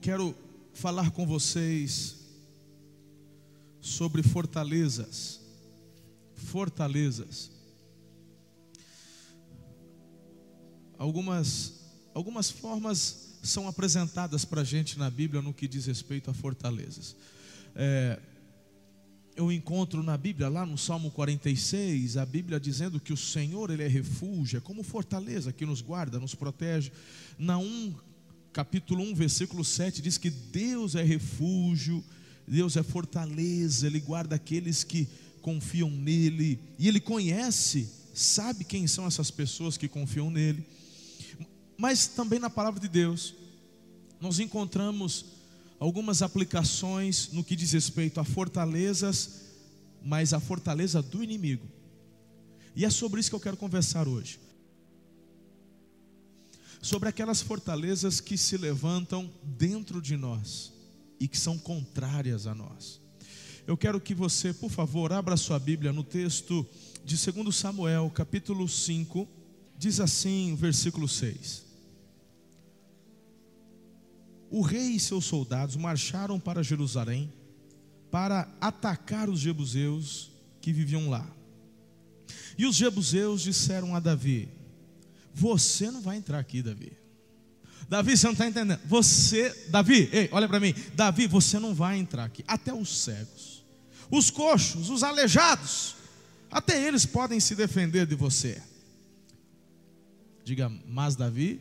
Quero falar com vocês sobre fortalezas. Fortalezas. Algumas, algumas formas são apresentadas para a gente na Bíblia no que diz respeito a fortalezas. É, eu encontro na Bíblia, lá no Salmo 46, a Bíblia dizendo que o Senhor, Ele é refúgio, é como fortaleza que nos guarda, nos protege. Na 1, capítulo 1, versículo 7, diz que Deus é refúgio, Deus é fortaleza, Ele guarda aqueles que confiam nele, e Ele conhece, sabe quem são essas pessoas que confiam nele. Mas também na palavra de Deus, nós encontramos algumas aplicações no que diz respeito a fortalezas, mas a fortaleza do inimigo. E é sobre isso que eu quero conversar hoje. Sobre aquelas fortalezas que se levantam dentro de nós e que são contrárias a nós. Eu quero que você, por favor, abra sua Bíblia no texto de 2 Samuel, capítulo 5, diz assim, versículo 6 o rei e seus soldados marcharam para Jerusalém para atacar os jebuseus que viviam lá. E os jebuseus disseram a Davi: Você não vai entrar aqui, Davi. Davi, você não está entendendo. Você, Davi, ei, olha para mim. Davi, você não vai entrar aqui. Até os cegos, os coxos, os aleijados, até eles podem se defender de você. Diga, mas Davi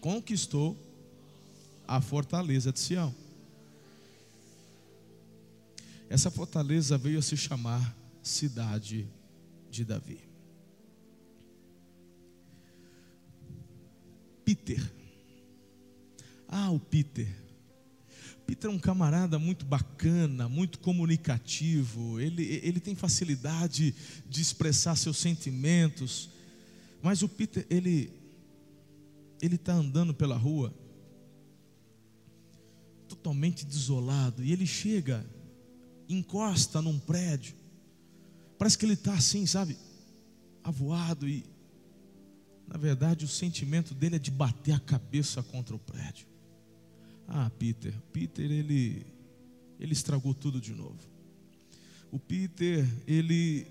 conquistou a fortaleza de Sião. Essa fortaleza veio a se chamar Cidade de Davi. Peter. Ah, o Peter. Peter é um camarada muito bacana, muito comunicativo. Ele, ele tem facilidade de expressar seus sentimentos. Mas o Peter, ele ele está andando pela rua totalmente desolado. E ele chega, encosta num prédio. Parece que ele está assim, sabe? Avoado. E, na verdade, o sentimento dele é de bater a cabeça contra o prédio. Ah, Peter. Peter, ele, ele estragou tudo de novo. O Peter, ele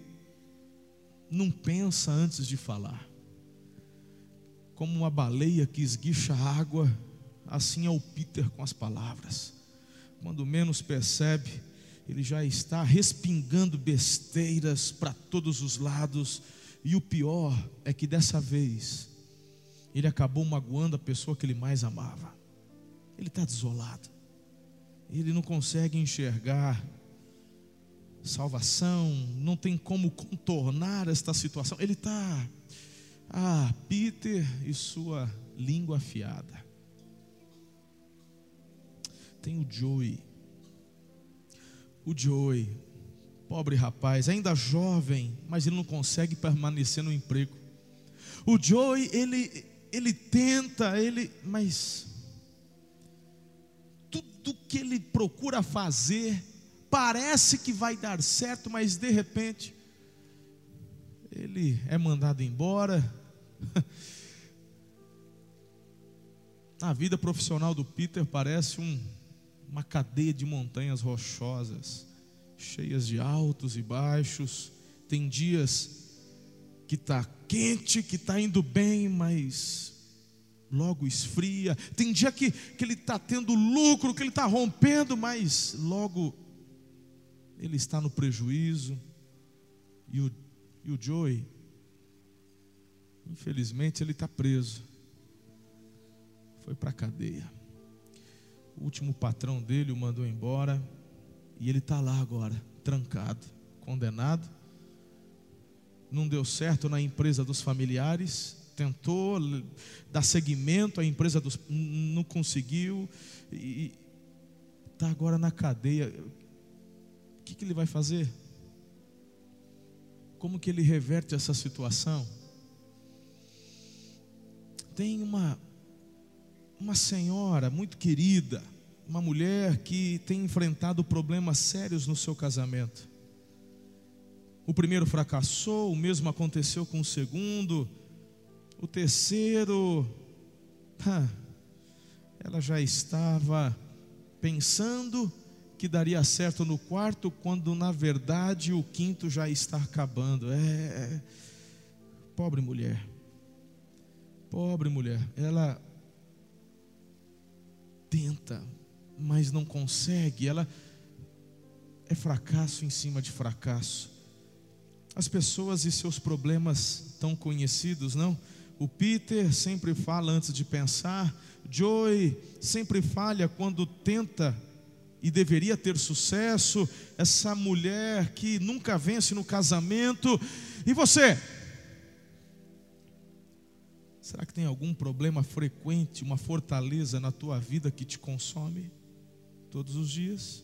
não pensa antes de falar. Como uma baleia que esguicha água assim é o Peter com as palavras. Quando menos percebe, ele já está respingando besteiras para todos os lados, e o pior é que dessa vez, ele acabou magoando a pessoa que ele mais amava. Ele está desolado, ele não consegue enxergar salvação, não tem como contornar esta situação. Ele está, ah, Peter e sua língua afiada tem o Joey. O Joey, pobre rapaz, ainda jovem, mas ele não consegue permanecer no emprego. O Joey, ele, ele tenta, ele, mas tudo que ele procura fazer parece que vai dar certo, mas de repente ele é mandado embora. A vida profissional do Peter parece um uma cadeia de montanhas rochosas, cheias de altos e baixos. Tem dias que está quente, que está indo bem, mas logo esfria. Tem dia que, que ele está tendo lucro, que ele está rompendo, mas logo ele está no prejuízo. E o, e o Joey, infelizmente, ele está preso. Foi para a cadeia. O último patrão dele o mandou embora. E ele está lá agora, trancado, condenado. Não deu certo na empresa dos familiares. Tentou dar seguimento à empresa dos. Não conseguiu. E está agora na cadeia. O que, que ele vai fazer? Como que ele reverte essa situação? Tem uma uma senhora muito querida, uma mulher que tem enfrentado problemas sérios no seu casamento. O primeiro fracassou, o mesmo aconteceu com o segundo, o terceiro. ela já estava pensando que daria certo no quarto, quando na verdade o quinto já está acabando. É pobre mulher. Pobre mulher. Ela tenta, mas não consegue. Ela é fracasso em cima de fracasso. As pessoas e seus problemas tão conhecidos, não? O Peter sempre fala antes de pensar, Joy sempre falha quando tenta e deveria ter sucesso, essa mulher que nunca vence no casamento. E você? Será que tem algum problema frequente, uma fortaleza na tua vida que te consome todos os dias?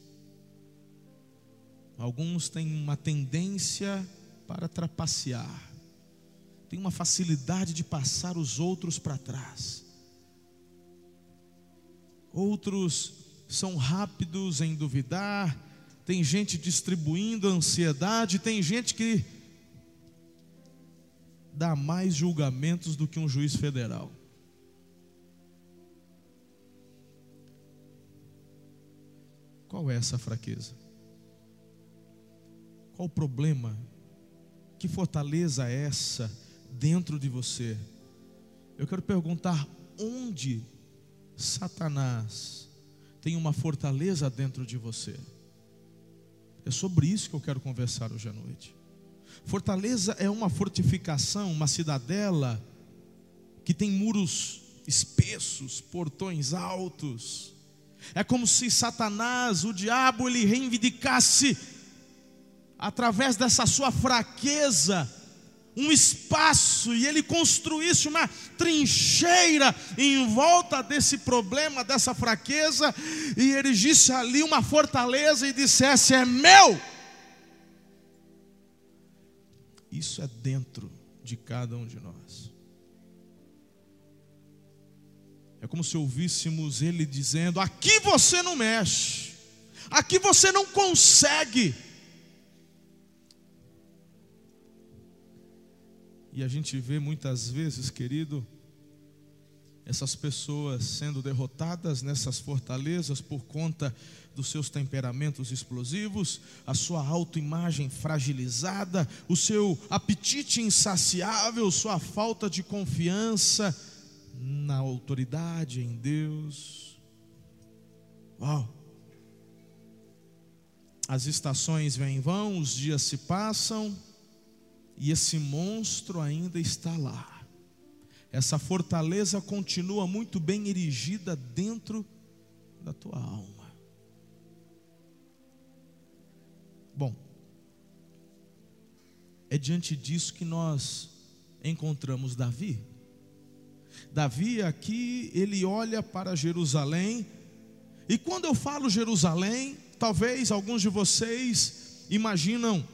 Alguns têm uma tendência para trapacear, tem uma facilidade de passar os outros para trás. Outros são rápidos em duvidar, tem gente distribuindo ansiedade, tem gente que dá mais julgamentos do que um juiz federal. Qual é essa fraqueza? Qual o problema? Que fortaleza é essa dentro de você? Eu quero perguntar: onde Satanás tem uma fortaleza dentro de você? É sobre isso que eu quero conversar hoje à noite. Fortaleza é uma fortificação, uma cidadela que tem muros espessos, portões altos. É como se Satanás, o diabo, ele reivindicasse através dessa sua fraqueza, um espaço e ele construísse uma trincheira em volta desse problema, dessa fraqueza, e erigisse ali uma fortaleza e dissesse: É meu. Isso é dentro de cada um de nós. É como se ouvíssemos ele dizendo: Aqui você não mexe, aqui você não consegue. E a gente vê muitas vezes, querido, essas pessoas sendo derrotadas nessas fortalezas por conta dos seus temperamentos explosivos, a sua autoimagem fragilizada, o seu apetite insaciável, sua falta de confiança na autoridade em Deus. Uau! As estações vêm e vão, os dias se passam, e esse monstro ainda está lá. Essa fortaleza continua muito bem erigida dentro da tua alma. Bom, é diante disso que nós encontramos Davi. Davi aqui, ele olha para Jerusalém, e quando eu falo Jerusalém, talvez alguns de vocês imaginam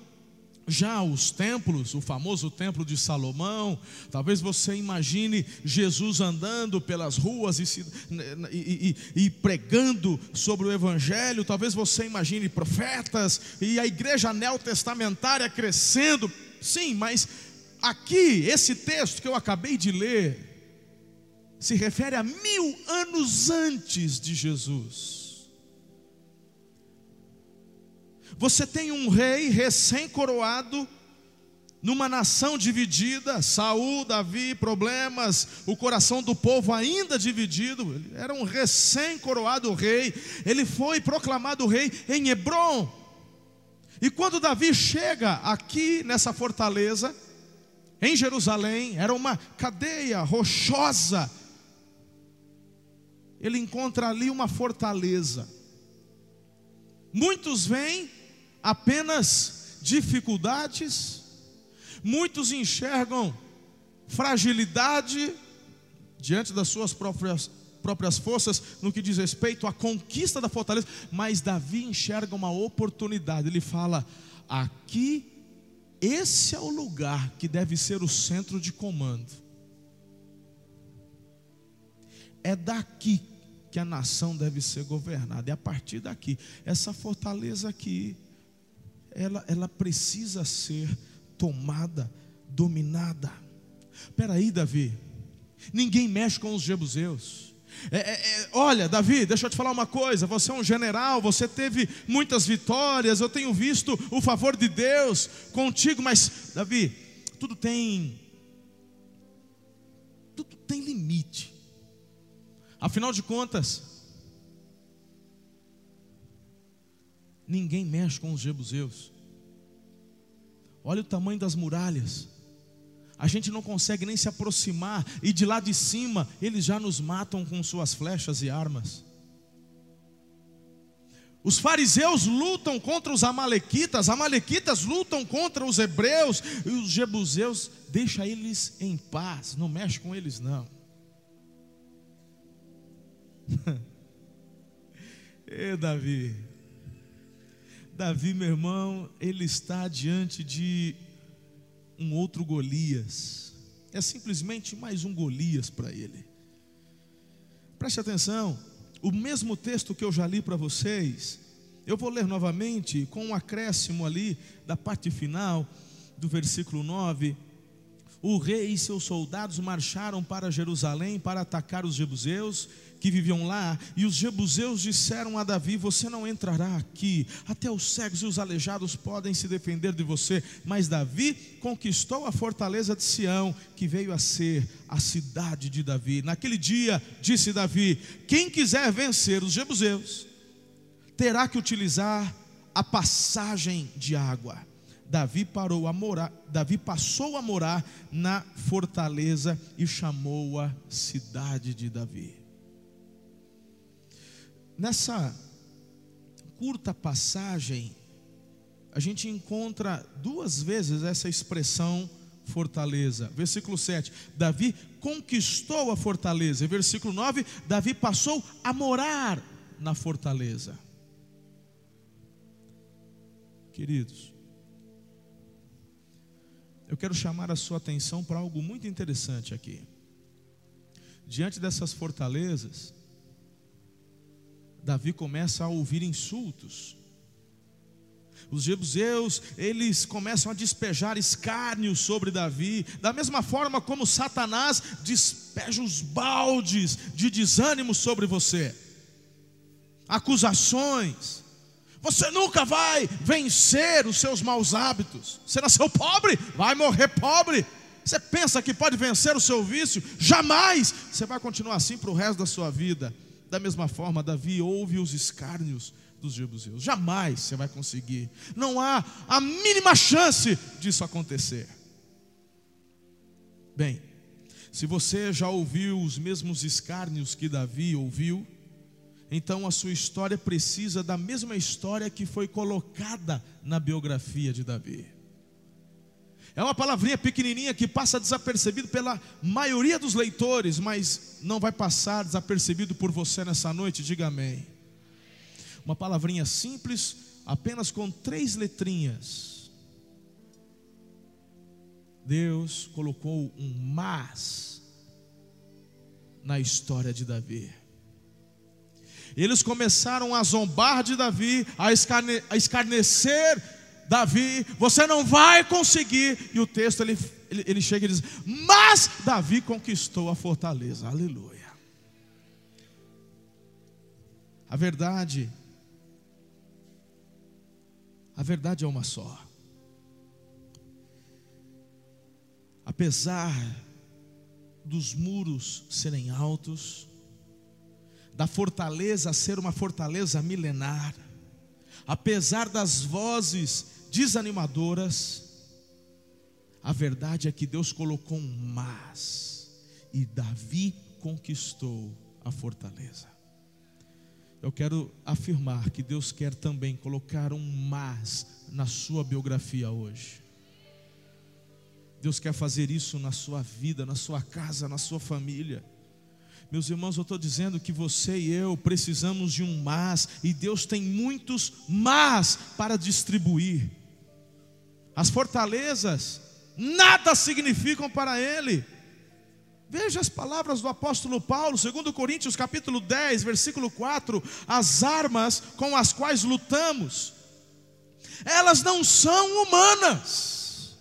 já os templos, o famoso templo de Salomão, talvez você imagine Jesus andando pelas ruas e, e, e, e, pregando sobre o Evangelho, talvez você imagine profetas e a igreja neotestamentária crescendo, sim, mas aqui, esse texto que eu acabei de ler, se refere a mil anos antes de Jesus. Você tem um rei recém-coroado, numa nação dividida, Saul, Davi, problemas, o coração do povo ainda dividido. Ele era um recém-coroado rei. Ele foi proclamado rei em Hebron. E quando Davi chega aqui nessa fortaleza, em Jerusalém, era uma cadeia rochosa. Ele encontra ali uma fortaleza. Muitos vêm apenas dificuldades, muitos enxergam fragilidade diante das suas próprias, próprias forças no que diz respeito à conquista da fortaleza, mas Davi enxerga uma oportunidade, ele fala: aqui, esse é o lugar que deve ser o centro de comando, é daqui que a nação deve ser governada, é a partir daqui, essa fortaleza aqui ela, ela precisa ser tomada, dominada. Espera aí, Davi. Ninguém mexe com os jebuseus. É, é, é, olha, Davi, deixa eu te falar uma coisa. Você é um general, você teve muitas vitórias. Eu tenho visto o favor de Deus contigo, mas, Davi, tudo tem. Tudo tem limite. Afinal de contas, ninguém mexe com os jebuseus. Olha o tamanho das muralhas. A gente não consegue nem se aproximar, e de lá de cima eles já nos matam com suas flechas e armas. Os fariseus lutam contra os amalequitas, amalequitas lutam contra os hebreus, e os jebuseus deixa eles em paz, não mexe com eles não. e Davi, Davi, meu irmão, ele está diante de um outro Golias. É simplesmente mais um Golias para ele. Preste atenção, o mesmo texto que eu já li para vocês, eu vou ler novamente com um acréscimo ali da parte final do versículo 9 o rei e seus soldados marcharam para Jerusalém para atacar os jebuseus que viviam lá, e os jebuseus disseram a Davi: Você não entrará aqui, até os cegos e os aleijados podem se defender de você. Mas Davi conquistou a fortaleza de Sião, que veio a ser a cidade de Davi. Naquele dia, disse Davi: Quem quiser vencer os jebuseus, terá que utilizar a passagem de água. Davi, parou a morar, Davi passou a morar na fortaleza e chamou-a cidade de Davi. Nessa curta passagem, a gente encontra duas vezes essa expressão fortaleza. Versículo 7, Davi conquistou a fortaleza. E versículo 9, Davi passou a morar na fortaleza. Queridos, eu quero chamar a sua atenção para algo muito interessante aqui. Diante dessas fortalezas, Davi começa a ouvir insultos. Os jebuseus, eles começam a despejar escárnio sobre Davi, da mesma forma como Satanás despeja os baldes de desânimo sobre você. Acusações, você nunca vai vencer os seus maus hábitos. Você nasceu pobre, vai morrer pobre. Você pensa que pode vencer o seu vício? Jamais. Você vai continuar assim para o resto da sua vida. Da mesma forma, Davi ouve os escárnios dos jebuseus. Jamais você vai conseguir. Não há a mínima chance disso acontecer. Bem, se você já ouviu os mesmos escárnios que Davi ouviu, então a sua história precisa da mesma história que foi colocada na biografia de Davi. É uma palavrinha pequenininha que passa desapercebido pela maioria dos leitores, mas não vai passar desapercebido por você nessa noite, diga amém. Uma palavrinha simples, apenas com três letrinhas. Deus colocou um mas na história de Davi. Eles começaram a zombar de Davi, a, escarne, a escarnecer Davi, você não vai conseguir. E o texto ele, ele, ele chega e diz: Mas Davi conquistou a fortaleza, aleluia. A verdade, a verdade é uma só. Apesar dos muros serem altos, da fortaleza ser uma fortaleza milenar, apesar das vozes desanimadoras, a verdade é que Deus colocou um mas, e Davi conquistou a fortaleza. Eu quero afirmar que Deus quer também colocar um mas na sua biografia hoje. Deus quer fazer isso na sua vida, na sua casa, na sua família. Meus irmãos, eu estou dizendo que você e eu precisamos de um mas, e Deus tem muitos mas para distribuir. As fortalezas nada significam para Ele. Veja as palavras do apóstolo Paulo, 2 Coríntios capítulo 10, versículo 4, as armas com as quais lutamos, elas não são humanas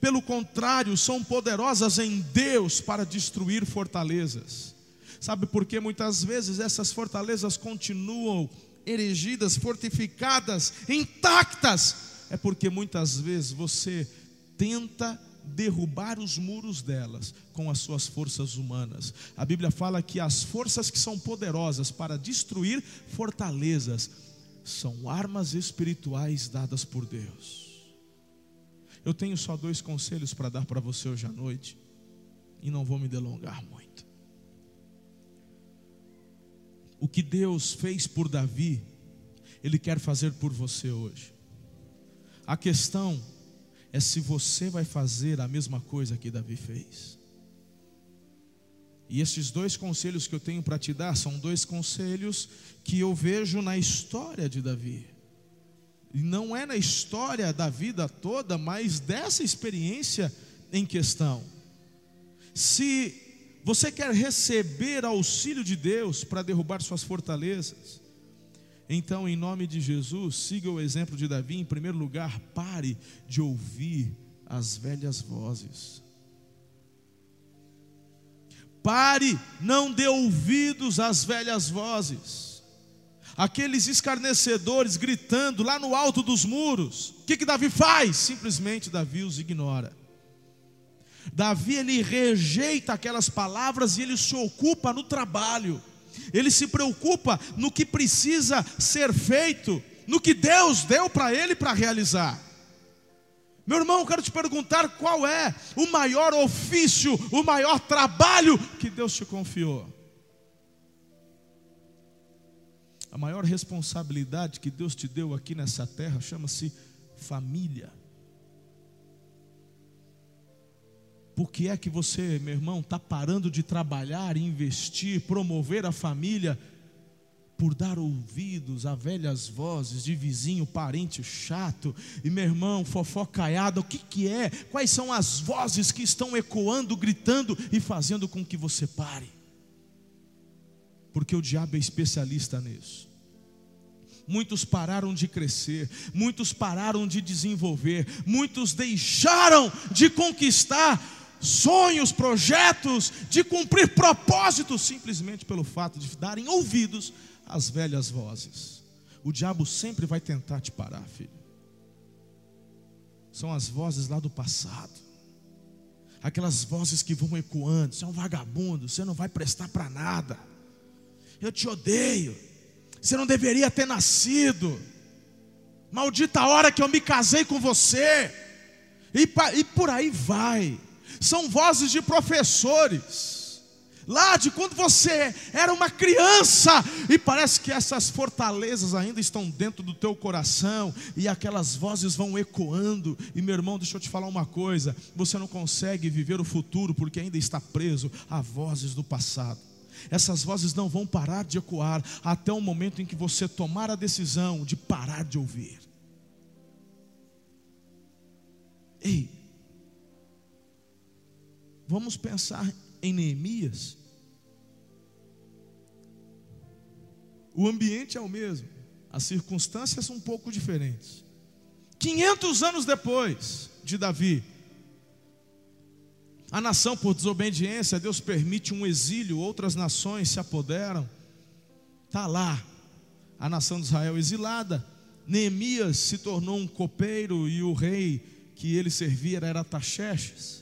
pelo contrário, são poderosas em Deus para destruir fortalezas. Sabe por que muitas vezes essas fortalezas continuam erigidas, fortificadas, intactas? É porque muitas vezes você tenta derrubar os muros delas com as suas forças humanas. A Bíblia fala que as forças que são poderosas para destruir fortalezas são armas espirituais dadas por Deus. Eu tenho só dois conselhos para dar para você hoje à noite, e não vou me delongar muito. O que Deus fez por Davi, Ele quer fazer por você hoje. A questão é se você vai fazer a mesma coisa que Davi fez. E esses dois conselhos que eu tenho para te dar são dois conselhos que eu vejo na história de Davi. E não é na história da vida toda, mas dessa experiência em questão. Se você quer receber auxílio de Deus para derrubar suas fortalezas, então, em nome de Jesus, siga o exemplo de Davi. Em primeiro lugar, pare de ouvir as velhas vozes. Pare, não dê ouvidos às velhas vozes. Aqueles escarnecedores gritando lá no alto dos muros. O que, que Davi faz? Simplesmente Davi os ignora. Davi ele rejeita aquelas palavras e ele se ocupa no trabalho. Ele se preocupa no que precisa ser feito, no que Deus deu para ele para realizar. Meu irmão, eu quero te perguntar qual é o maior ofício, o maior trabalho que Deus te confiou. A maior responsabilidade que Deus te deu aqui nessa terra chama-se família. Por que é que você, meu irmão, está parando de trabalhar, investir, promover a família, por dar ouvidos a velhas vozes de vizinho, parente chato, e meu irmão, fofocaiado, o que, que é? Quais são as vozes que estão ecoando, gritando e fazendo com que você pare? Porque o diabo é especialista nisso. Muitos pararam de crescer, muitos pararam de desenvolver, muitos deixaram de conquistar sonhos, projetos, de cumprir propósitos, simplesmente pelo fato de darem ouvidos às velhas vozes. O diabo sempre vai tentar te parar, filho. São as vozes lá do passado, aquelas vozes que vão ecoando: você é um vagabundo, você não vai prestar para nada, eu te odeio, você não deveria ter nascido, maldita hora que eu me casei com você, e, e por aí vai são vozes de professores. Lá de quando você era uma criança, e parece que essas fortalezas ainda estão dentro do teu coração, e aquelas vozes vão ecoando. E meu irmão, deixa eu te falar uma coisa: você não consegue viver o futuro porque ainda está preso a vozes do passado. Essas vozes não vão parar de ecoar até o momento em que você tomar a decisão de parar de ouvir. Ei, Vamos pensar em Neemias. O ambiente é o mesmo, as circunstâncias são um pouco diferentes. 500 anos depois de Davi, a nação, por desobediência, Deus permite um exílio, outras nações se apoderam. Está lá, a nação de Israel exilada. Neemias se tornou um copeiro e o rei que ele servia era Taxerxes.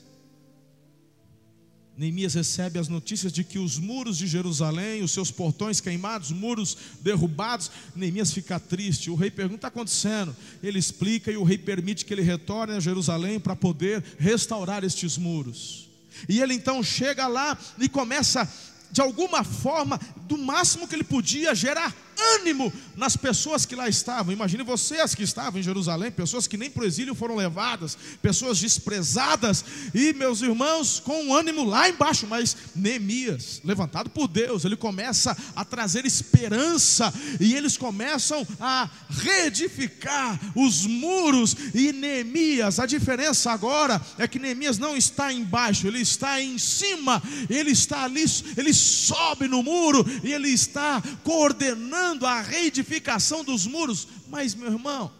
Neemias recebe as notícias de que os muros de Jerusalém, os seus portões queimados, muros derrubados. Neemias fica triste. O rei pergunta: o que está acontecendo? Ele explica e o rei permite que ele retorne a Jerusalém para poder restaurar estes muros. E ele então chega lá e começa, de alguma forma, do máximo que ele podia, gerar ânimo nas pessoas que lá estavam. Imagine vocês que estavam em Jerusalém, pessoas que nem para o exílio foram levadas, pessoas desprezadas, e meus irmãos, com um ânimo lá embaixo, mas Neemias, levantado por Deus, ele começa a trazer esperança, e eles começam a reedificar os muros, e Neemias, a diferença agora é que Neemias não está embaixo, ele está em cima, ele está ali, ele sobe no muro, e ele está coordenando a reedificação dos muros. Mas, meu irmão,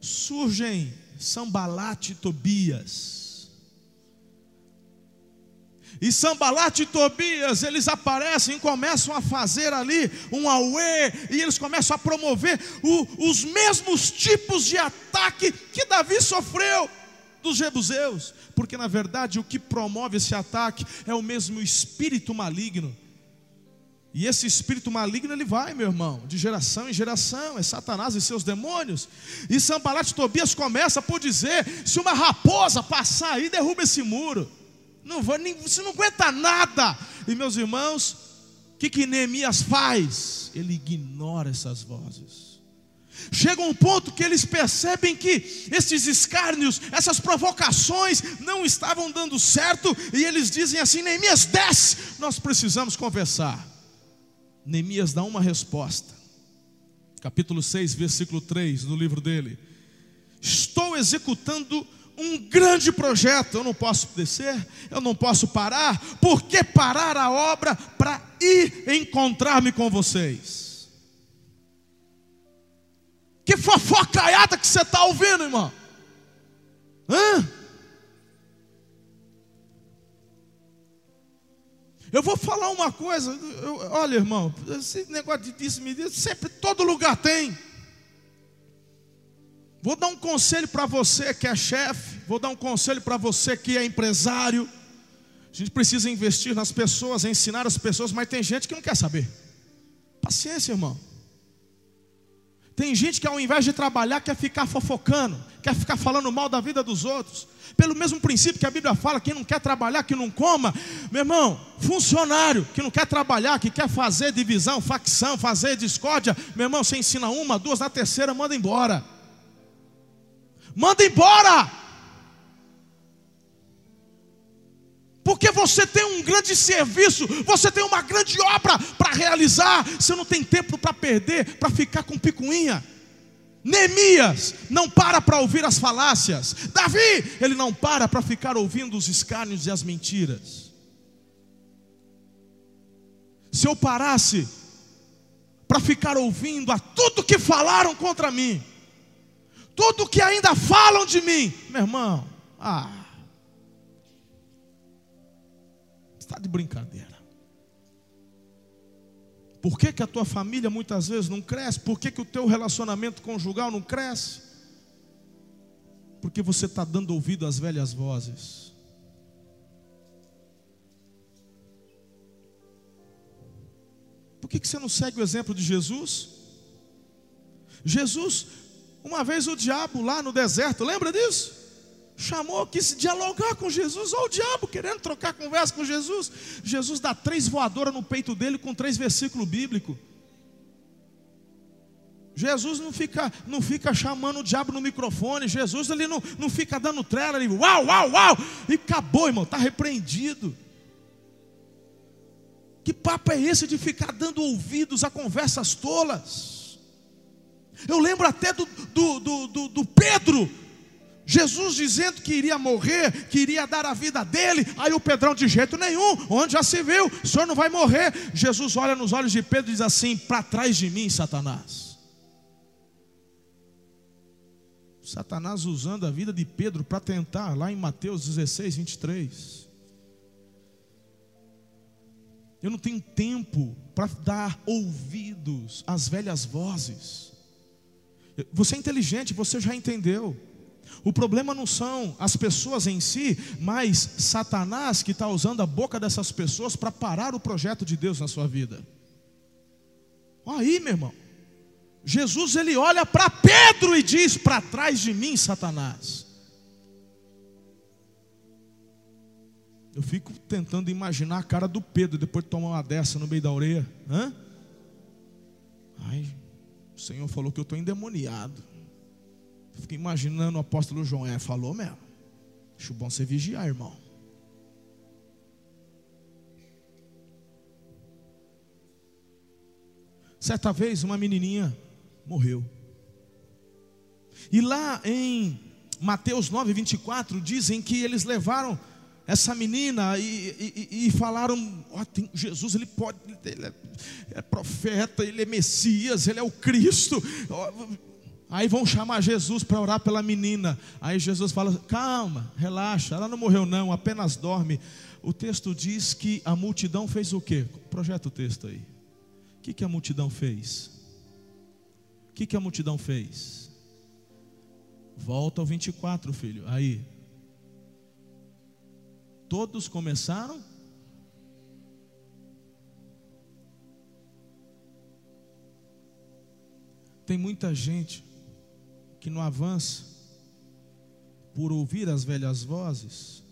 surgem Sambalate e Tobias. E Sambalat e Tobias, eles aparecem e começam a fazer ali um auê, e eles começam a promover o, os mesmos tipos de ataque que Davi sofreu dos jebuseus, porque na verdade o que promove esse ataque é o mesmo espírito maligno. E esse espírito maligno ele vai, meu irmão, de geração em geração, é Satanás e seus demônios. E Sambalat Tobias começa por dizer: se uma raposa passar aí, derruba esse muro. Não nem, você não aguenta nada. E meus irmãos, o que, que Neemias faz? Ele ignora essas vozes. Chega um ponto que eles percebem que esses escárnios, essas provocações não estavam dando certo, e eles dizem assim: Neemias, desce, nós precisamos conversar. Neemias dá uma resposta, capítulo 6, versículo 3 do livro dele: Estou executando um grande projeto. Eu não posso descer, eu não posso parar. Por que parar a obra para ir encontrar-me com vocês? Que fofocaiada que você está ouvindo, irmão? Hã? Eu vou falar uma coisa, eu, olha irmão, esse negócio de disse me disse, sempre todo lugar tem. Vou dar um conselho para você que é chefe, vou dar um conselho para você que é empresário. A gente precisa investir nas pessoas, ensinar as pessoas, mas tem gente que não quer saber. Paciência, irmão. Tem gente que ao invés de trabalhar quer ficar fofocando, quer ficar falando mal da vida dos outros. Pelo mesmo princípio que a Bíblia fala, quem não quer trabalhar, que não coma. Meu irmão, funcionário que não quer trabalhar, que quer fazer divisão, facção, fazer discórdia. Meu irmão, você ensina uma, duas, na terceira manda embora manda embora. Porque você tem um grande serviço, você tem uma grande obra para realizar, você não tem tempo para perder, para ficar com picuinha. Neemias não para para ouvir as falácias, Davi, ele não para para ficar ouvindo os escárnios e as mentiras. Se eu parasse para ficar ouvindo a tudo que falaram contra mim, tudo que ainda falam de mim, meu irmão, ah, está de brincadeira. Por que, que a tua família muitas vezes não cresce? Por que, que o teu relacionamento conjugal não cresce? Porque você está dando ouvido às velhas vozes. Por que, que você não segue o exemplo de Jesus? Jesus uma vez o diabo lá no deserto, lembra disso? Chamou, quis dialogar com Jesus, ou o diabo querendo trocar conversa com Jesus. Jesus dá três voadoras no peito dele com três versículos bíblicos. Jesus não fica, não fica chamando o diabo no microfone, Jesus ele não, não fica dando trela, ele uau, uau, uau, e acabou, irmão, está repreendido. Que papo é esse de ficar dando ouvidos a conversas tolas? Eu lembro até do, do, do, do, do Pedro, Jesus dizendo que iria morrer, que iria dar a vida dele. Aí o Pedrão, de jeito nenhum, onde já se viu, o senhor não vai morrer. Jesus olha nos olhos de Pedro e diz assim: Para trás de mim, Satanás. Satanás usando a vida de Pedro para tentar, lá em Mateus 16, 23. Eu não tenho tempo para dar ouvidos às velhas vozes. Você é inteligente, você já entendeu. O problema não são as pessoas em si, mas Satanás que está usando a boca dessas pessoas para parar o projeto de Deus na sua vida. Aí, meu irmão, Jesus ele olha para Pedro e diz: Para trás de mim, Satanás. Eu fico tentando imaginar a cara do Pedro depois de tomar uma dessa no meio da orelha. Hã? Ai, o Senhor falou que eu estou endemoniado. Fiquei imaginando o apóstolo João. É, falou mesmo. Acho bom você vigiar, irmão. Certa vez uma menininha morreu. E lá em Mateus 9, 24, dizem que eles levaram essa menina e, e, e falaram: oh, tem, Jesus, ele pode, ele é, é, profeta, ele é Messias, ele é o Cristo. Aí vão chamar Jesus para orar pela menina. Aí Jesus fala: calma, relaxa, ela não morreu, não, apenas dorme. o texto diz que a multidão fez o quê? Projeta o texto aí. O que, que a multidão fez? O que, que a multidão fez? Volta ao 24, filho. Aí. Todos começaram. Tem muita gente que não avança por ouvir as velhas vozes,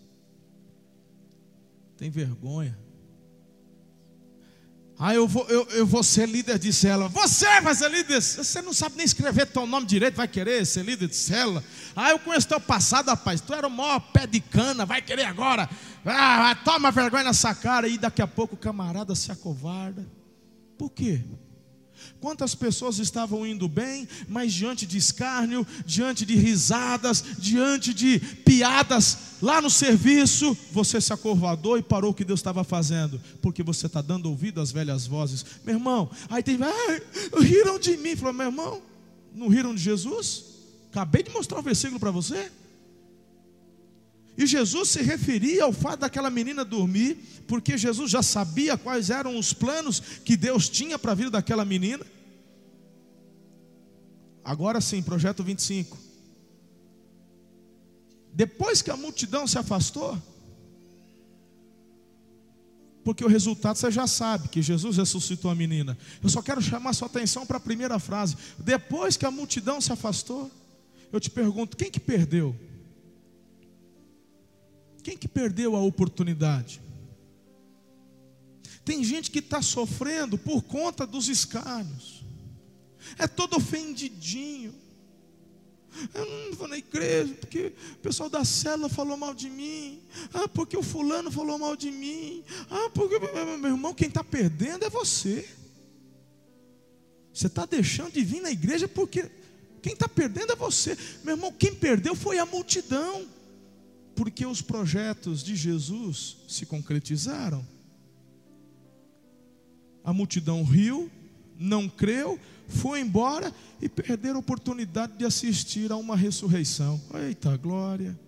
tem vergonha. Ah, eu vou, eu, eu vou ser líder de célula. Você vai ser líder. Você não sabe nem escrever teu nome direito, vai querer ser líder de célula. Ah, eu conheço teu passado, rapaz. Tu era o maior pé de cana, vai querer agora. Ah, toma vergonha nessa cara. E daqui a pouco o camarada se acovarda. Por quê? Quantas pessoas estavam indo bem, mas diante de escárnio, diante de risadas, diante de piadas, lá no serviço, você se acovardou e parou o que Deus estava fazendo, porque você está dando ouvido às velhas vozes. Meu irmão, aí tem, ah, riram de mim. Falou, meu irmão, não riram de Jesus? Acabei de mostrar o versículo para você. E Jesus se referia ao fato daquela menina dormir, porque Jesus já sabia quais eram os planos que Deus tinha para a vida daquela menina. Agora sim, projeto 25. Depois que a multidão se afastou, porque o resultado você já sabe, que Jesus ressuscitou a menina. Eu só quero chamar sua atenção para a primeira frase. Depois que a multidão se afastou, eu te pergunto: quem que perdeu? Quem que perdeu a oportunidade? Tem gente que está sofrendo por conta dos escárnios. É todo ofendidinho. Eu não vou na igreja porque o pessoal da célula falou mal de mim. Ah, porque o fulano falou mal de mim. Ah, porque meu irmão, quem está perdendo é você. Você está deixando de vir na igreja porque quem está perdendo é você. Meu irmão, quem perdeu foi a multidão porque os projetos de Jesus se concretizaram. A multidão riu, não creu, foi embora e perderam a oportunidade de assistir a uma ressurreição. Eita glória!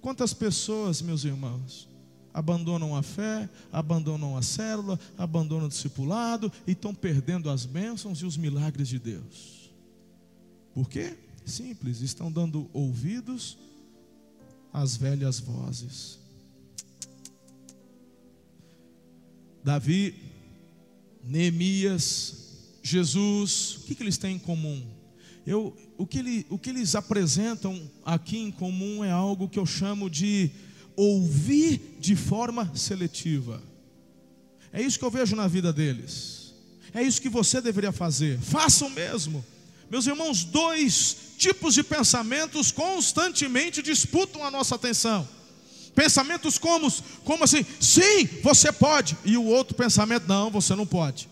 Quantas pessoas, meus irmãos, abandonam a fé, abandonam a célula, abandonam o discipulado e estão perdendo as bênçãos e os milagres de Deus. Por quê? Simples, estão dando ouvidos as velhas vozes. Davi, Neemias, Jesus, o que, que eles têm em comum? Eu, o, que ele, o que eles apresentam aqui em comum é algo que eu chamo de ouvir de forma seletiva. É isso que eu vejo na vida deles. É isso que você deveria fazer. Faça o mesmo. Meus irmãos, dois tipos de pensamentos constantemente disputam a nossa atenção. Pensamentos como, como assim, sim, você pode, e o outro pensamento, não, você não pode.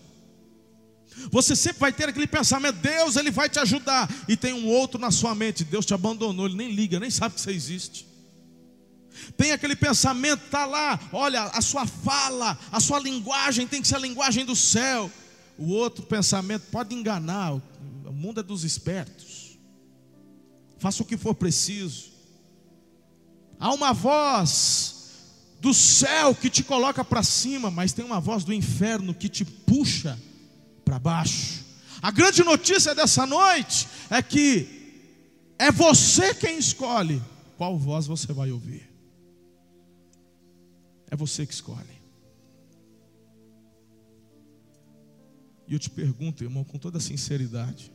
Você sempre vai ter aquele pensamento, Deus, Ele vai te ajudar, e tem um outro na sua mente, Deus te abandonou, Ele nem liga, nem sabe que você existe. Tem aquele pensamento, está lá, olha, a sua fala, a sua linguagem tem que ser a linguagem do céu. O outro pensamento pode enganar, mundo é dos espertos. Faça o que for preciso. Há uma voz do céu que te coloca para cima, mas tem uma voz do inferno que te puxa para baixo. A grande notícia dessa noite é que é você quem escolhe qual voz você vai ouvir. É você que escolhe. E eu te pergunto, irmão, com toda sinceridade: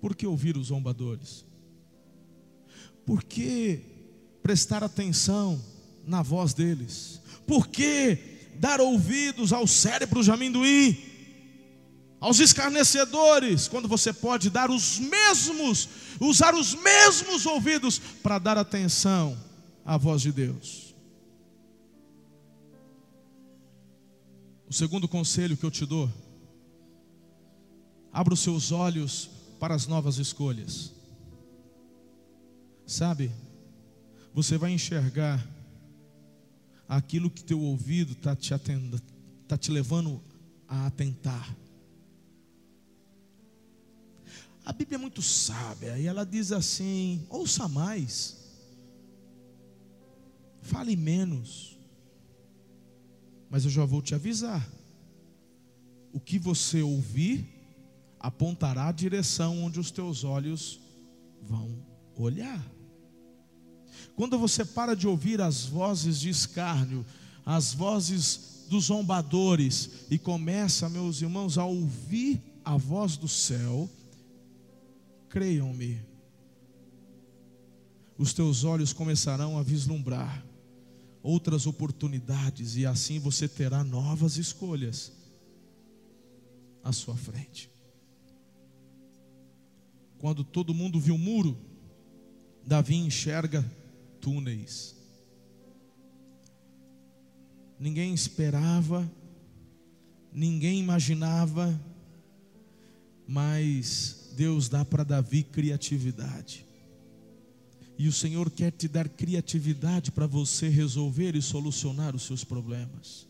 por que ouvir os zombadores? Por que prestar atenção na voz deles? Por que dar ouvidos aos cérebros de amendoim? Aos escarnecedores, quando você pode dar os mesmos, usar os mesmos ouvidos para dar atenção à voz de Deus. O segundo conselho que eu te dou Abra os seus olhos para as novas escolhas. Sabe, você vai enxergar aquilo que teu ouvido está te, tá te levando a atentar. A Bíblia é muito sábia e ela diz assim: ouça mais, fale menos. Mas eu já vou te avisar. O que você ouvir apontará a direção onde os teus olhos vão olhar. Quando você para de ouvir as vozes de escárnio, as vozes dos zombadores e começa, meus irmãos, a ouvir a voz do céu, creiam-me, os teus olhos começarão a vislumbrar outras oportunidades e assim você terá novas escolhas à sua frente. Quando todo mundo viu o muro, Davi enxerga túneis. Ninguém esperava, ninguém imaginava, mas Deus dá para Davi criatividade. E o Senhor quer te dar criatividade para você resolver e solucionar os seus problemas.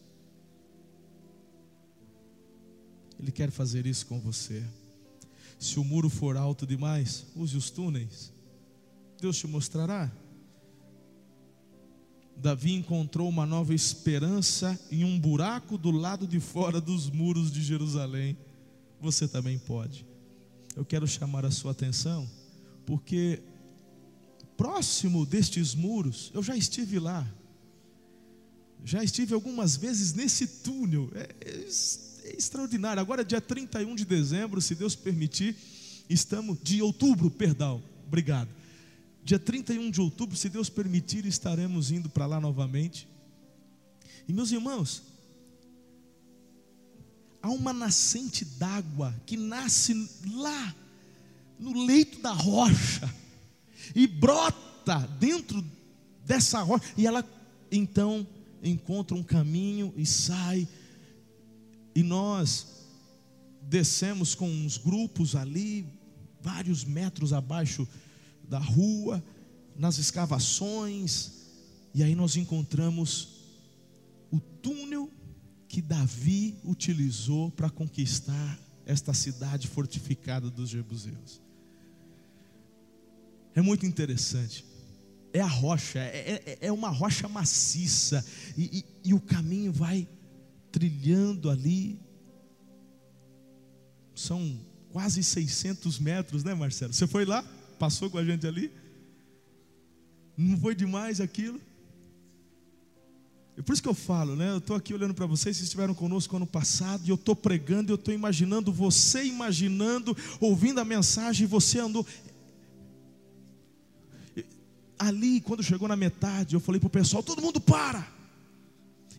Ele quer fazer isso com você. Se o muro for alto demais, use os túneis. Deus te mostrará. Davi encontrou uma nova esperança em um buraco do lado de fora dos muros de Jerusalém. Você também pode. Eu quero chamar a sua atenção, porque próximo destes muros, eu já estive lá. Já estive algumas vezes nesse túnel. É, é, extraordinário. Agora, dia 31 de dezembro, se Deus permitir, estamos. De outubro, perdão. Obrigado. Dia 31 de outubro, se Deus permitir, estaremos indo para lá novamente. E meus irmãos, há uma nascente d'água que nasce lá, no leito da rocha e brota dentro dessa rocha, e ela então encontra um caminho e sai, e nós descemos com uns grupos ali, vários metros abaixo da rua, nas escavações, e aí nós encontramos o túnel que Davi utilizou para conquistar esta cidade fortificada dos Jebuseus. É muito interessante. É a rocha, é, é, é uma rocha maciça, e, e, e o caminho vai trilhando ali. São quase 600 metros, né, Marcelo? Você foi lá? Passou com a gente ali? Não foi demais aquilo? É por isso que eu falo, né? Eu estou aqui olhando para vocês, vocês estiveram conosco ano passado, e eu estou pregando, eu estou imaginando você imaginando, ouvindo a mensagem, e você andou ali, quando chegou na metade, eu falei para o pessoal: todo mundo para.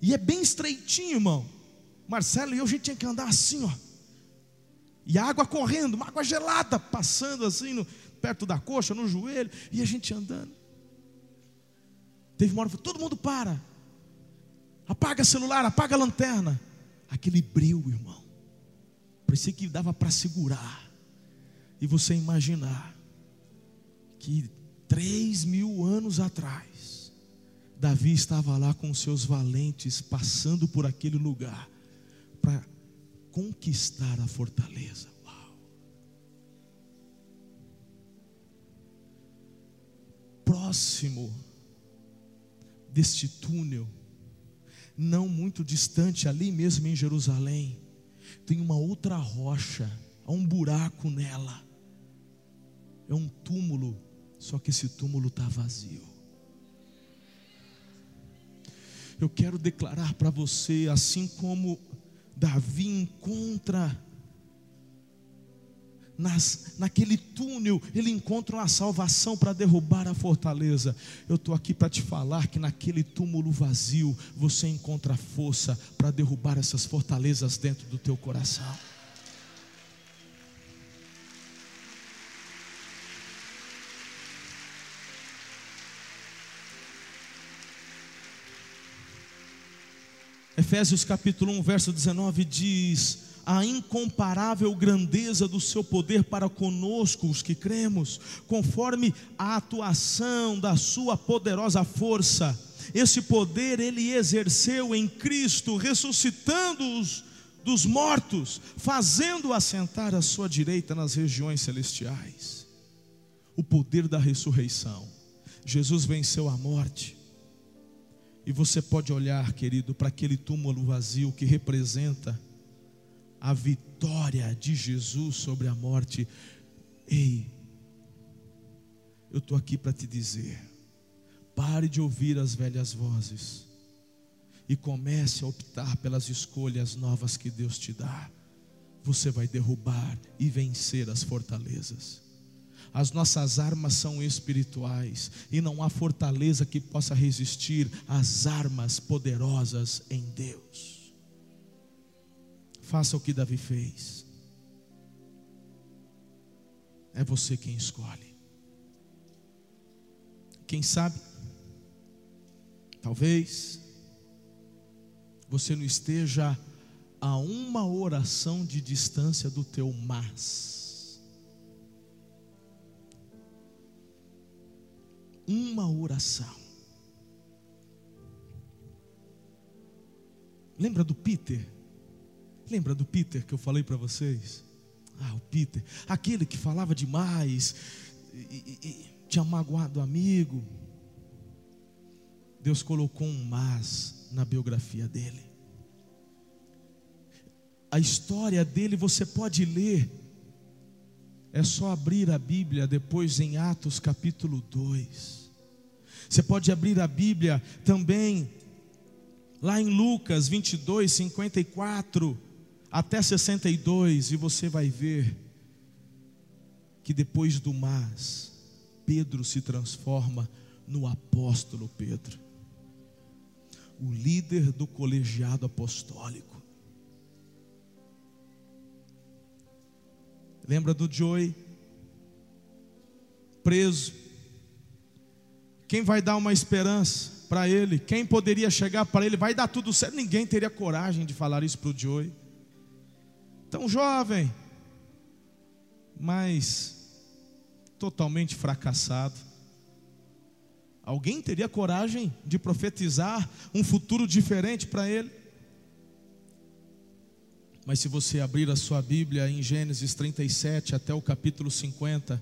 E é bem estreitinho, irmão. Marcelo e eu, a gente tinha que andar assim, ó. E a água correndo, uma água gelada, passando assim, no, perto da coxa, no joelho, e a gente andando. Teve uma hora, todo mundo para. Apaga celular, apaga lanterna. Aquele brilho, irmão. Parecia que dava para segurar. E você imaginar que Três mil anos atrás, Davi estava lá com seus valentes, passando por aquele lugar, para conquistar a fortaleza. Uau. Próximo deste túnel, não muito distante, ali mesmo em Jerusalém, tem uma outra rocha, há um buraco nela, é um túmulo só que esse túmulo está vazio. Eu quero declarar para você, assim como Davi encontra nas, naquele túnel, ele encontra uma salvação para derrubar a fortaleza. Eu estou aqui para te falar que naquele túmulo vazio você encontra força para derrubar essas fortalezas dentro do teu coração. Efésios capítulo 1, verso 19 diz: a incomparável grandeza do seu poder para conosco, os que cremos, conforme a atuação da sua poderosa força. Esse poder ele exerceu em Cristo, ressuscitando-os dos mortos, fazendo assentar à sua direita nas regiões celestiais. O poder da ressurreição. Jesus venceu a morte E você pode olhar, querido, para aquele túmulo vazio que representa a vitória de Jesus sobre a morte. Ei, eu estou aqui para te dizer: pare de ouvir as velhas vozes e comece a optar pelas escolhas novas que Deus te dá. Você vai derrubar e vencer as fortalezas. As nossas armas são espirituais e não há fortaleza que possa resistir às armas poderosas em Deus. Faça o que Davi fez. É você quem escolhe. Quem sabe, talvez, você não esteja a uma oração de distância do teu mas. Uma oração. Lembra do Peter? Lembra do Peter que eu falei para vocês? Ah, o Peter, aquele que falava demais, e, e, e, tinha magoado o amigo. Deus colocou um mas na biografia dele. A história dele você pode ler. É só abrir a Bíblia depois em Atos capítulo 2. Você pode abrir a Bíblia também lá em Lucas 22, 54 até 62 e você vai ver que depois do mas, Pedro se transforma no apóstolo Pedro o líder do colegiado apostólico. Lembra do Joey? Preso. Quem vai dar uma esperança para ele? Quem poderia chegar para ele? Vai dar tudo certo. Ninguém teria coragem de falar isso para o Joey. Tão jovem, mas totalmente fracassado. Alguém teria coragem de profetizar um futuro diferente para ele? Mas se você abrir a sua Bíblia em Gênesis 37 até o capítulo 50,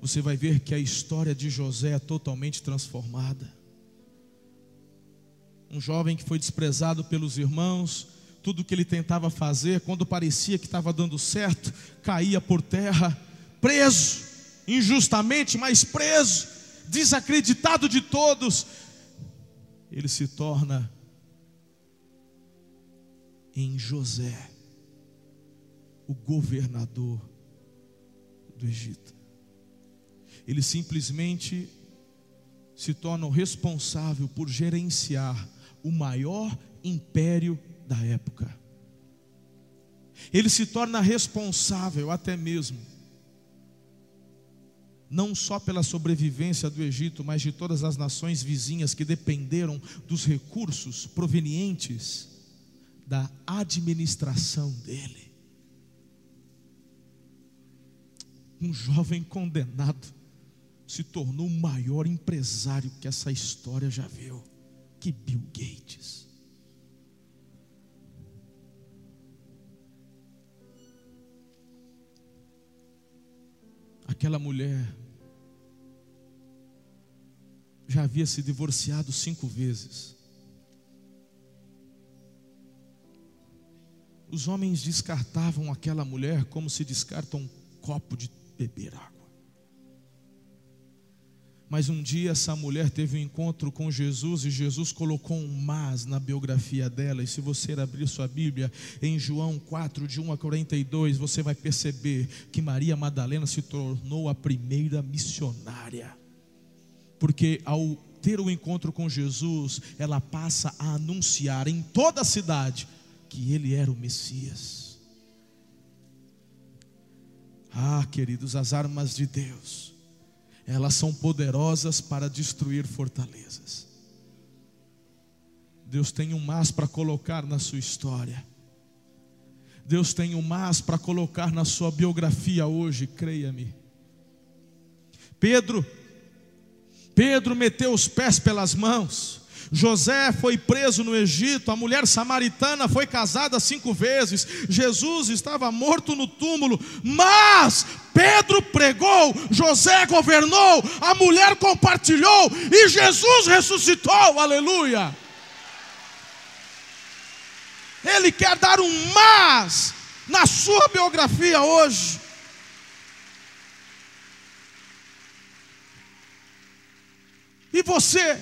você vai ver que a história de José é totalmente transformada. Um jovem que foi desprezado pelos irmãos, tudo que ele tentava fazer, quando parecia que estava dando certo, caía por terra, preso, injustamente, mas preso desacreditado de todos, ele se torna em José, o governador do Egito. Ele simplesmente se torna o responsável por gerenciar o maior império da época. Ele se torna responsável até mesmo não só pela sobrevivência do Egito, mas de todas as nações vizinhas que dependeram dos recursos provenientes da administração dele. Um jovem condenado se tornou o maior empresário que essa história já viu, que Bill Gates. Aquela mulher já havia se divorciado cinco vezes. Os homens descartavam aquela mulher como se descarta um copo de beber água. Mas um dia essa mulher teve um encontro com Jesus e Jesus colocou um mas na biografia dela. E se você abrir sua Bíblia em João 4, de 1 a 42, você vai perceber que Maria Madalena se tornou a primeira missionária. Porque ao ter o um encontro com Jesus, ela passa a anunciar em toda a cidade que ele era o Messias. Ah, queridos, as armas de Deus elas são poderosas para destruir fortalezas. Deus tem um mas para colocar na sua história. Deus tem um mas para colocar na sua biografia hoje, creia-me. Pedro, Pedro meteu os pés pelas mãos. José foi preso no Egito, a mulher samaritana foi casada cinco vezes, Jesus estava morto no túmulo, mas Pedro pregou, José governou, a mulher compartilhou e Jesus ressuscitou, aleluia. Ele quer dar um mas na sua biografia hoje. E você,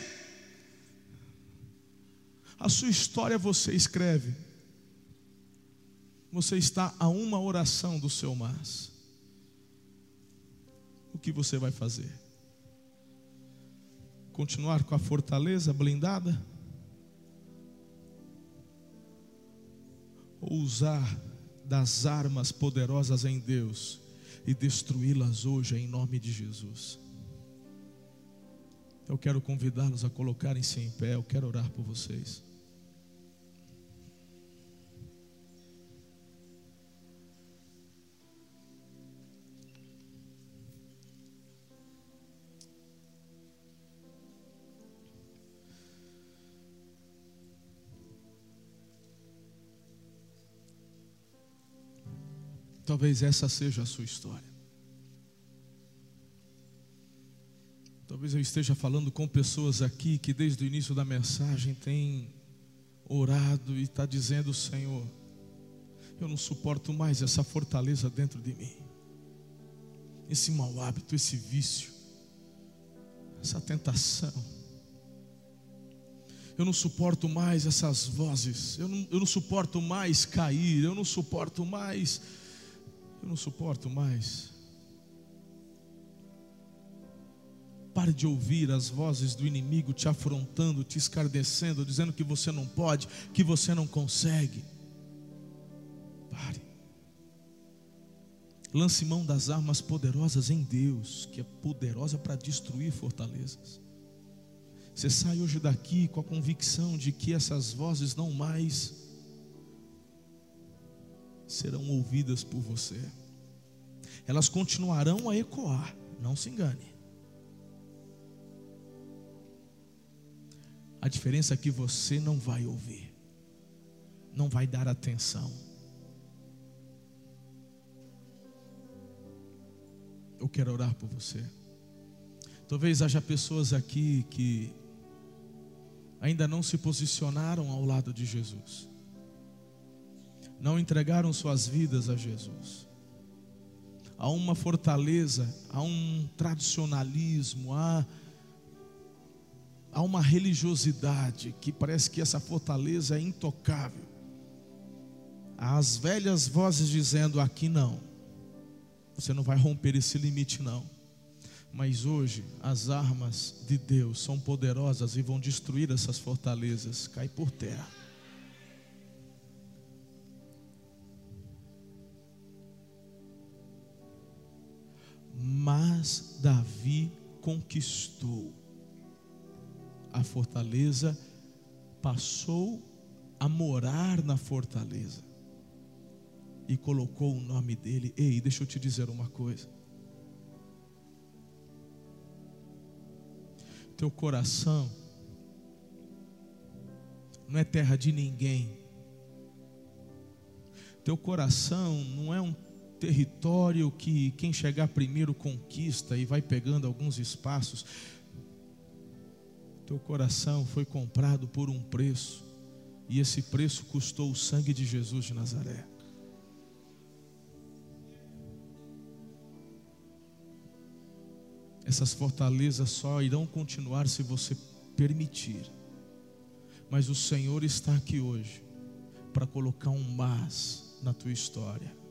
a sua história você escreve. Você está a uma oração do seu mas. O que você vai fazer? Continuar com a fortaleza blindada? Ou usar das armas poderosas em Deus e destruí-las hoje em nome de Jesus? Eu quero convidá-los a colocarem-se em pé, eu quero orar por vocês. Talvez essa seja a sua história. Talvez eu esteja falando com pessoas aqui que desde o início da mensagem têm orado e está dizendo: Senhor, eu não suporto mais essa fortaleza dentro de mim, esse mau hábito, esse vício, essa tentação. Eu não suporto mais essas vozes, eu não, eu não suporto mais cair, eu não suporto mais eu não suporto mais. Pare de ouvir as vozes do inimigo te afrontando, te escardecendo, dizendo que você não pode, que você não consegue. Pare. Lance mão das armas poderosas em Deus, que é poderosa para destruir fortalezas. Você sai hoje daqui com a convicção de que essas vozes não mais serão ouvidas por você. Elas continuarão a ecoar, não se engane. A diferença é que você não vai ouvir, não vai dar atenção. Eu quero orar por você. Talvez haja pessoas aqui que ainda não se posicionaram ao lado de Jesus não entregaram suas vidas a Jesus. Há uma fortaleza, há um tradicionalismo, há, há uma religiosidade que parece que essa fortaleza é intocável. Há as velhas vozes dizendo: aqui não, você não vai romper esse limite, não. Mas hoje as armas de Deus são poderosas e vão destruir essas fortalezas, cai por terra. Mas Davi conquistou a fortaleza, passou a morar na fortaleza e colocou o nome dele. Ei, deixa eu te dizer uma coisa. Teu coração não é terra de ninguém. Teu coração não é um território que quem chegar primeiro conquista e vai pegando alguns espaços. Teu coração foi comprado por um preço, e esse preço custou o sangue de Jesus de Nazaré. Essas fortalezas só irão continuar se você permitir. Mas o Senhor está aqui hoje para colocar um mas na tua história.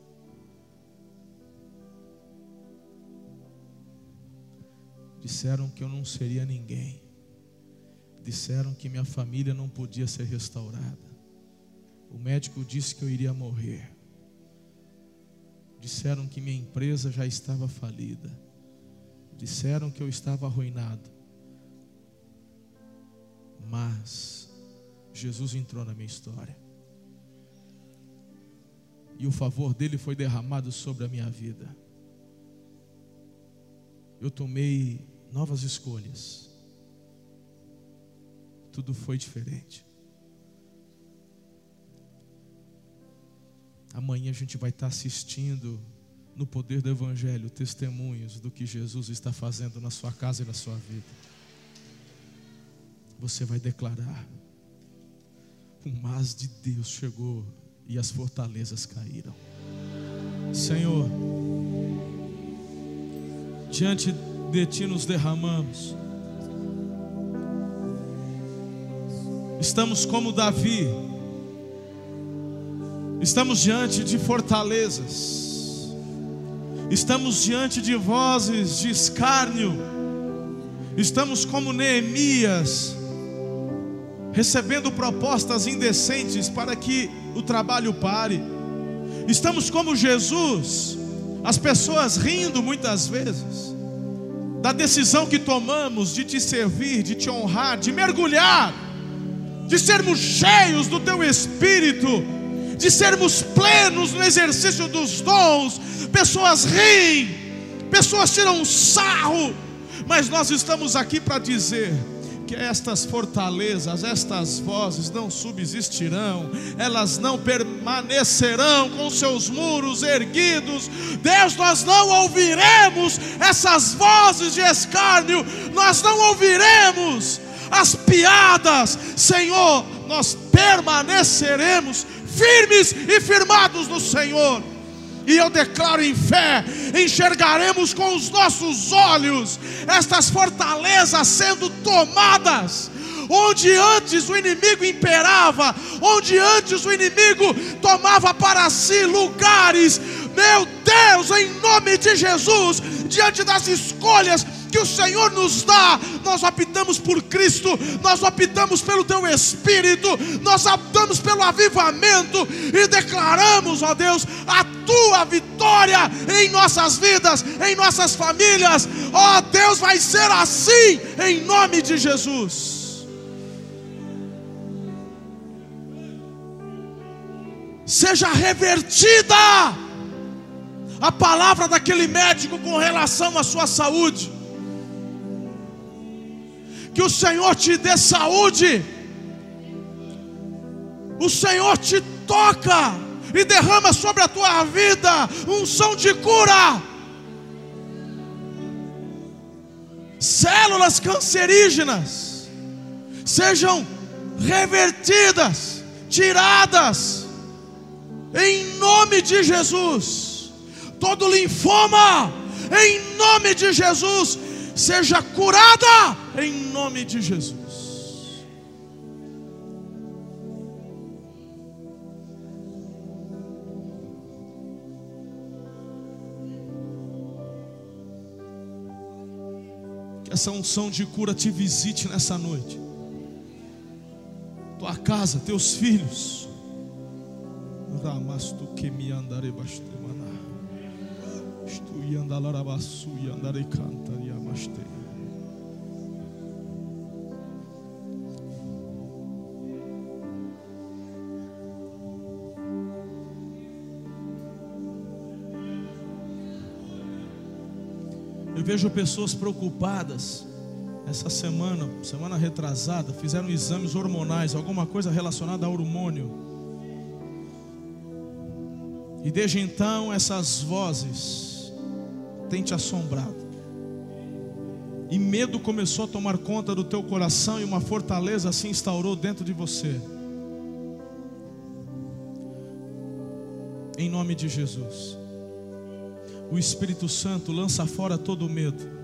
Disseram que eu não seria ninguém. Disseram que minha família não podia ser restaurada. O médico disse que eu iria morrer. Disseram que minha empresa já estava falida. Disseram que eu estava arruinado. Mas Jesus entrou na minha história. E o favor dele foi derramado sobre a minha vida. Eu tomei novas escolhas. Tudo foi diferente. Amanhã a gente vai estar assistindo no poder do Evangelho testemunhos do que Jesus está fazendo na sua casa e na sua vida. Você vai declarar: fumaz de Deus chegou e as fortalezas caíram. Senhor, diante de Ti nos derramamos. Estamos como Davi, estamos diante de fortalezas, estamos diante de vozes de escárnio, estamos como Neemias, recebendo propostas indecentes para que o trabalho pare. Estamos como Jesus, as pessoas rindo muitas vezes da decisão que tomamos de te servir, de te honrar, de mergulhar, de sermos cheios do teu espírito, de sermos plenos no exercício dos dons. Pessoas riem, pessoas tiram sarro, mas nós estamos aqui para dizer que estas fortalezas, estas vozes não subsistirão, elas não permanecerão com seus muros erguidos. Deus, nós não ouviremos essas vozes de escárnio, nós não ouviremos as piadas, Senhor, nós permaneceremos firmes e firmados no Senhor e eu declaro em fé: enxergaremos com os nossos olhos estas fortalezas sendo tomadas. Onde antes o inimigo imperava, onde antes o inimigo tomava para si lugares, meu Deus, em nome de Jesus, diante das escolhas que o Senhor nos dá, nós optamos por Cristo, nós optamos pelo Teu Espírito, nós optamos pelo avivamento e declaramos, ó Deus, a Tua vitória em nossas vidas, em nossas famílias, ó Deus, vai ser assim, em nome de Jesus. Seja revertida a palavra daquele médico com relação à sua saúde que o Senhor te dê saúde, o Senhor te toca e derrama sobre a tua vida unção de cura. Células cancerígenas sejam revertidas, tiradas, em nome de Jesus. Todo linfoma, em nome de Jesus, seja curada em nome de Jesus. Que essa unção de cura te visite nessa noite. Tua casa, teus filhos. Ramastu que me andarei bastante. Eu vejo pessoas preocupadas. Essa semana, semana retrasada, fizeram exames hormonais, alguma coisa relacionada a hormônio. E desde então, essas vozes tem te assombrado. E medo começou a tomar conta do teu coração e uma fortaleza se instaurou dentro de você. Em nome de Jesus. O Espírito Santo lança fora todo o medo.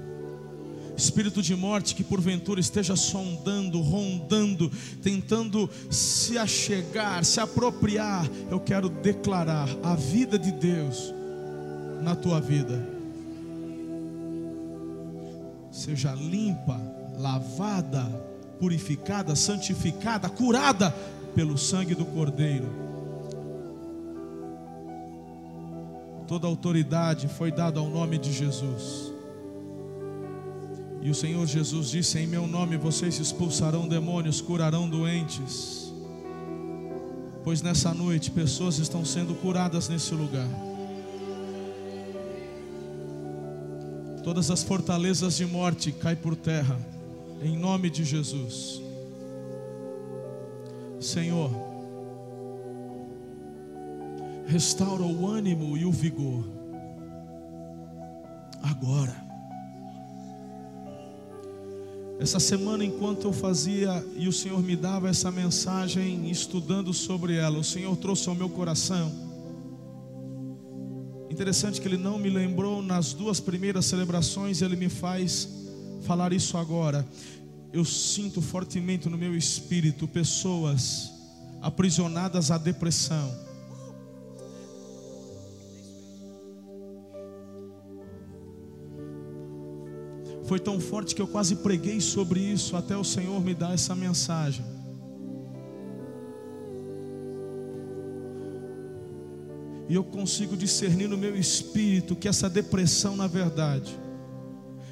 Espírito de morte que porventura esteja sondando, rondando, tentando se achegar, se apropriar, eu quero declarar a vida de Deus na tua vida seja limpa, lavada, purificada, santificada, curada pelo sangue do Cordeiro. Toda autoridade foi dada ao nome de Jesus. E o Senhor Jesus disse: Em meu nome vocês expulsarão demônios, curarão doentes. Pois nessa noite pessoas estão sendo curadas nesse lugar. Todas as fortalezas de morte caem por terra, em nome de Jesus. Senhor, restaura o ânimo e o vigor, agora. Essa semana, enquanto eu fazia e o Senhor me dava essa mensagem, estudando sobre ela, o Senhor trouxe ao meu coração. Interessante que Ele não me lembrou nas duas primeiras celebrações, Ele me faz falar isso agora. Eu sinto fortemente no meu espírito pessoas aprisionadas à depressão Foi tão forte que eu quase preguei sobre isso até o Senhor me dar essa mensagem. E eu consigo discernir no meu espírito que essa depressão, na verdade,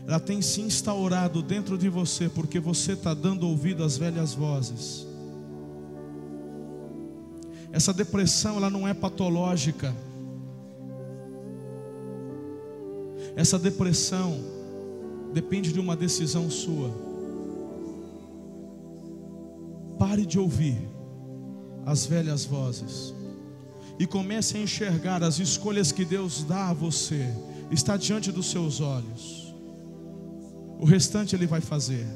ela tem se instaurado dentro de você, porque você está dando ouvido às velhas vozes. Essa depressão, ela não é patológica. Essa depressão, depende de uma decisão sua. Pare de ouvir as velhas vozes e comece a enxergar as escolhas que Deus dá a você, está diante dos seus olhos. O restante Ele vai fazer.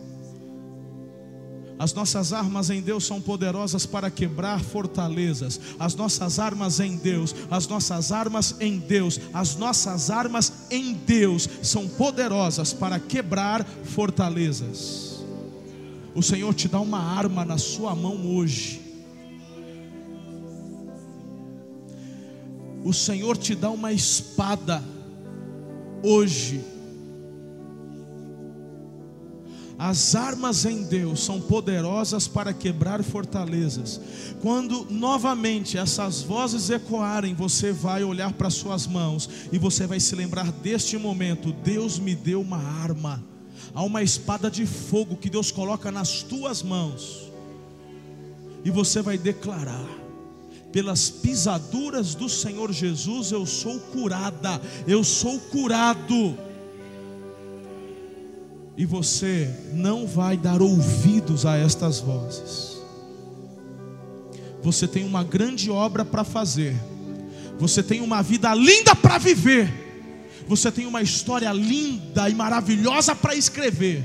As nossas armas em Deus são poderosas para quebrar fortalezas. As nossas armas em Deus, as nossas armas em Deus, as nossas armas em Deus são poderosas para quebrar fortalezas. O Senhor te dá uma arma na sua mão hoje. O Senhor te dá uma espada hoje As armas em Deus são poderosas para quebrar fortalezas. Quando novamente essas vozes ecoarem, você vai olhar para suas mãos e você vai se lembrar deste momento: Deus me deu uma arma. Há uma espada de fogo que Deus coloca nas tuas mãos. E você vai declarar: pelas pisaduras do Senhor Jesus eu sou curada, eu sou curado e você não vai dar ouvidos a estas vozes. Você tem uma grande obra para fazer, você tem uma vida linda para viver, você tem uma história linda e maravilhosa para escrever.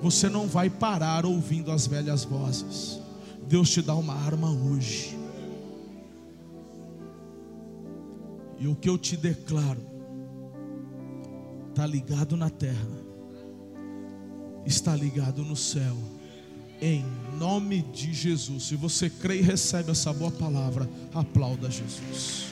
Você não vai parar ouvindo as velhas vozes. Deus te dá uma arma hoje. E o que eu te declaro está ligado na terra está ligado no céu. Em nome de Jesus. Se você crê e recebe essa boa palavra, aplauda Jesus.